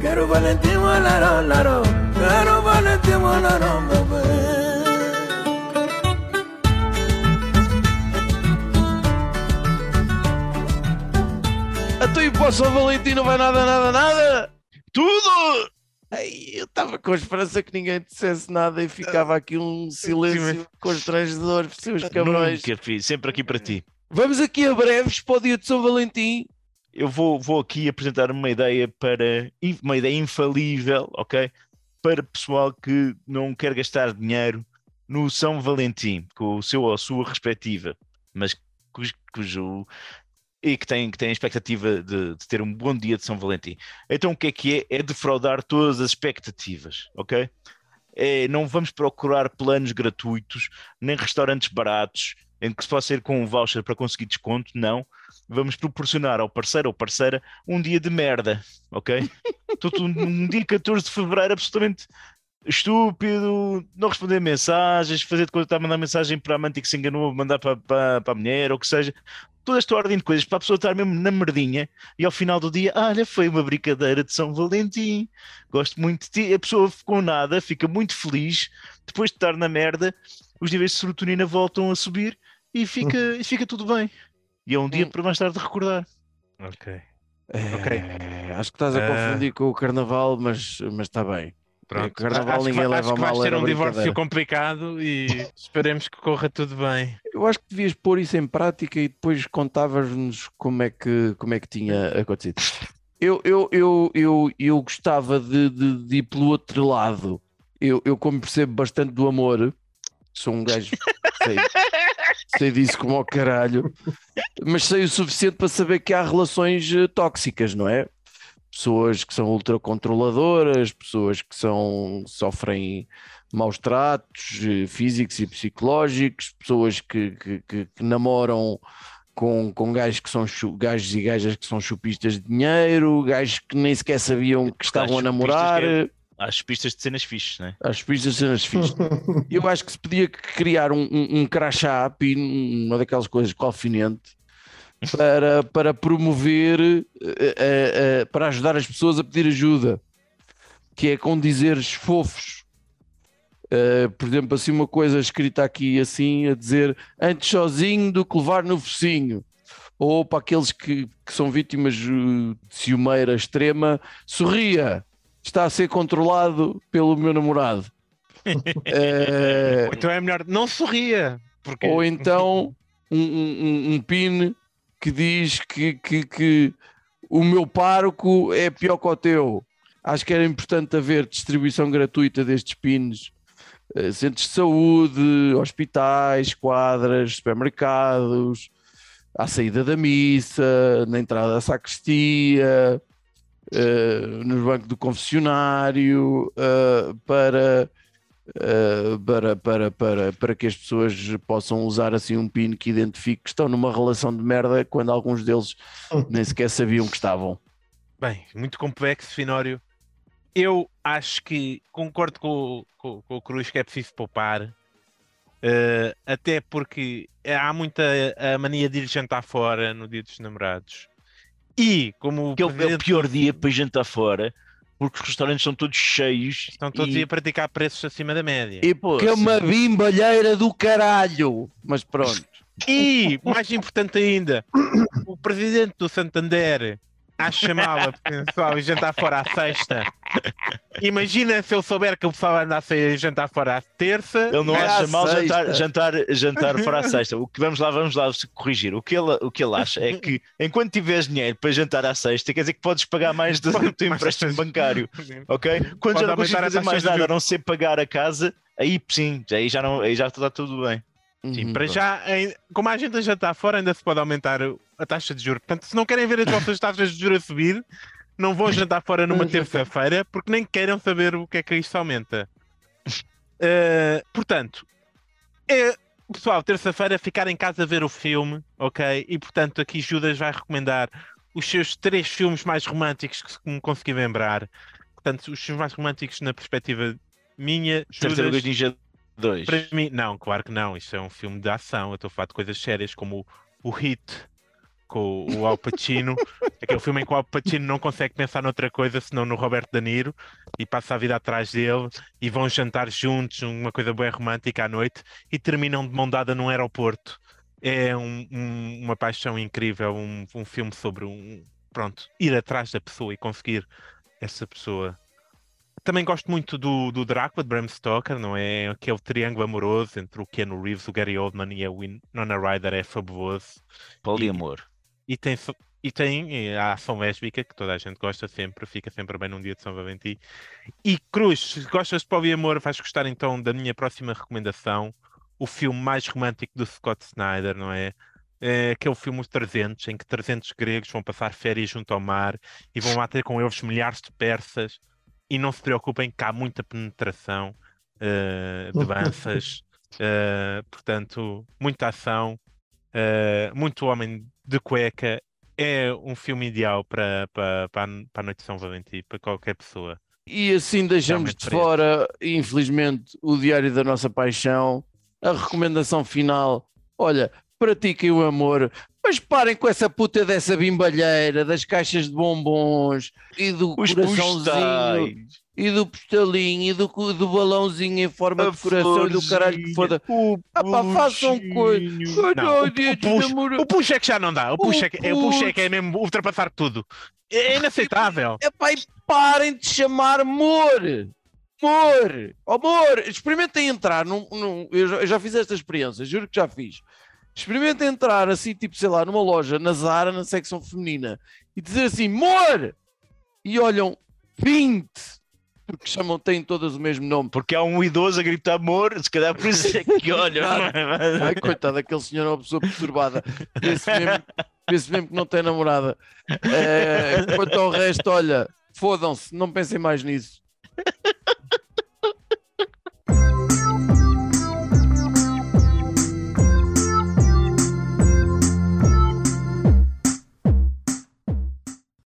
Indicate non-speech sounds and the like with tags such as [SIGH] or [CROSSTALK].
Quiero Valentín, Valero, Laro. Quiero Valentín, Então e para o São Valentim não vai nada, nada, nada? Tudo! Ai, eu estava com a esperança que ninguém dissesse nada e ficava aqui um silêncio constrangedor, seus cabrões. Nunca fiz, sempre aqui para ti. Vamos aqui a breves para o dia de São Valentim. Eu vou, vou aqui apresentar uma ideia para uma ideia infalível, ok? Para pessoal que não quer gastar dinheiro no São Valentim, com o seu ou a sua respectiva, mas cujo, cujo e que tem, que tem a expectativa de, de ter um bom dia de São Valentim. Então o que é que é? É defraudar todas as expectativas, ok? É, não vamos procurar planos gratuitos, nem restaurantes baratos, em que se possa ir com um voucher para conseguir desconto, não. Vamos proporcionar ao parceiro ou parceira um dia de merda, ok? [LAUGHS] Todo um, um dia 14 de fevereiro absolutamente estúpido, não responder mensagens, fazer de conta que está a mandar mensagem para a amante que se enganou, mandar para, para, para a mulher, ou o que seja. Toda esta ordem de coisas para a pessoa estar mesmo na merdinha e ao final do dia, olha, foi uma brincadeira de São Valentim, gosto muito de ti. A pessoa ficou nada, fica muito feliz, depois de estar na merda, os níveis de serotonina voltam a subir e fica, e fica tudo bem. E é um dia para mais tarde recordar. Ok. É, Ok. Acho que estás a Ah. confundir com o carnaval, mas, mas está bem. Pronto. carnaval acho que, ninguém vai- leva acho que um divórcio complicado e [LAUGHS] esperemos que corra tudo bem. Eu acho que devias pôr isso em prática e depois contavas-nos como é que, como é que tinha acontecido. Eu, eu, eu, eu, eu gostava de, de, de ir pelo outro lado. Eu, eu, como percebo bastante do amor, sou um gajo, sei, [LAUGHS] sei disso como ao caralho, mas sei o suficiente para saber que há relações eh, tóxicas, não é? Pessoas que são ultracontroladoras, pessoas que são, sofrem maus tratos eh, físicos e psicológicos, pessoas que, que, que- que namoram com, com gajos que são gajos e gajas que são chupistas de dinheiro, gajos que nem sequer sabiam que estavam a chupistas namorar. que é- Às pistas de cenas fixes, né? As pistas cenas fixas. [LAUGHS] Eu acho que se podia criar um, um, um crachá, uma daquelas coisas com alfinete, para, para promover, eh, eh, eh, para ajudar as pessoas a pedir ajuda, que é com dizeres fofos. Eh, por exemplo, assim uma coisa escrita aqui assim, a dizer antes sozinho do que levar no focinho. Ou para aqueles que, que são vítimas de ciumeira extrema, sorria, está a ser controlado pelo meu namorado. [LAUGHS] Ou então é melhor não sorria. Porque... ou então um, um- um- um pin que diz que, que, que o meu parco é pior que o teu. Acho que era importante haver distribuição gratuita destes pins. eh, Centros de saúde, hospitais, quadras, supermercados, à saída da missa, na entrada da sacristia, eh, no banco do confessionário, eh, para Uh, para, para, para, para que as pessoas possam usar assim um pin que identifique que estão numa relação de merda quando alguns deles nem sequer sabiam que estavam. Bem, muito complexo, Finório. Eu acho que concordo com, o- com, com o Cruz que é preciso poupar. eh, até porque há muita a mania de ir jantar fora no dia dos namorados. E como o Que é o, é o pior dia para jantar fora, porque os restaurantes são todos cheios. estão todos e, a praticar preços acima da média. E que é uma bimbalheira do caralho! Mas pronto. E, mais importante ainda, o presidente do Santander à chamá-la pessoal e jantar fora à sexta. [LAUGHS] Imagina se eu souber que o pessoal anda a sair jantar fora à terça. Ele não É acha mal jantar, sexta. jantar, jantar fora à sexta. O que vamos lá, vamos lá se corrigir. O que, ele, o que ele acha é que enquanto tiveres dinheiro para jantar à sexta, quer dizer que podes pagar mais do [LAUGHS] teu Mais empréstimo bancário. [LAUGHS] Ok? Quando Pode já não consegues fazer mais nada a não ser pagar a casa, aí sim, aí já, não, aí já está tudo bem. Sim, Uhum, para pronto. já, como a gente já está fora, ainda se pode aumentar a taxa de juros. Portanto, se não querem ver as vossas taxas de juros a subir, não vão jantar fora numa terça-feira, porque nem queiram saber o que é que isto aumenta. [LAUGHS] Eh, portanto, é pessoal, terça-feira, ficar em casa a ver o filme, ok? E portanto, aqui Judas vai recomendar os seus três filmes mais românticos que me consegui lembrar. Portanto, os filmes mais românticos na perspectiva minha, Judas, Ninja 2. para mim, não, claro que não. Isto é um filme de ação. Eu estou a falar de coisas sérias como o, o Hit com o Al Pacino, [LAUGHS] aquele filme em que o Al Pacino não consegue pensar noutra coisa senão no Roberto De Niro e passa a vida atrás dele e vão jantar juntos, uma coisa bem romântica à noite e terminam de mão dada num aeroporto. É um- um- uma paixão incrível, um, um filme sobre um pronto, ir atrás da pessoa e conseguir essa pessoa. Também gosto muito do, do Drácula de Bram Stoker, não é? Aquele triângulo amoroso entre o Keanu Reeves, o Gary Oldman e a Winona Ryder é fabuloso. Poliamor. E tem, e tem a ação lésbica, que toda a gente gosta sempre, fica sempre bem num dia de São Valentim. E Cruz, se gostas de poliamor, vais gostar então da minha próxima recomendação, o filme mais romântico do Scott Snyder, não é? É aquele filme Os 300, em que 300 gregos vão passar férias junto ao mar e vão lá ter com eles milhares de persas e não se preocupem que há muita penetração eh, de lanças, [LAUGHS] eh, portanto, muita ação, eh, muito homem de cueca. É um filme ideal para, para, para, a, noite de São Valentim, para qualquer pessoa. E assim deixamos de fora, infelizmente, o Diário da Nossa Paixão, a recomendação final. Olha, pratiquem o amor, mas parem com essa puta dessa bimbalheira, das caixas de bombons e do Os coraçãozinho postais. E do postalinho e do, do balãozinho em forma A de coração e do caralho que foda. O Ah pá, façam coisa. puxinho. Olha, Não, o- o o push é que já não dá. O push, é, que, é, o push é que é mesmo ultrapassar tudo. É inaceitável. Epá, e parem de chamar amor! Amor! Amor! Experimentem entrar num. num- eu, já, eu já fiz esta experiência, juro que já fiz. Experimentem entrar assim, tipo, sei lá, numa loja, na Zara, na secção feminina, e dizer assim, amor! E olham 20! Porque chamam, têm todas o mesmo nome. Porque há um idoso a gritar amor, se calhar por isso é que olha. Ai, coitado, aquele senhor é uma pessoa perturbada. Vê-se mesmo, mesmo que não tem namorada. Eh, quanto ao resto, olha, fodam-se, não pensem mais nisso.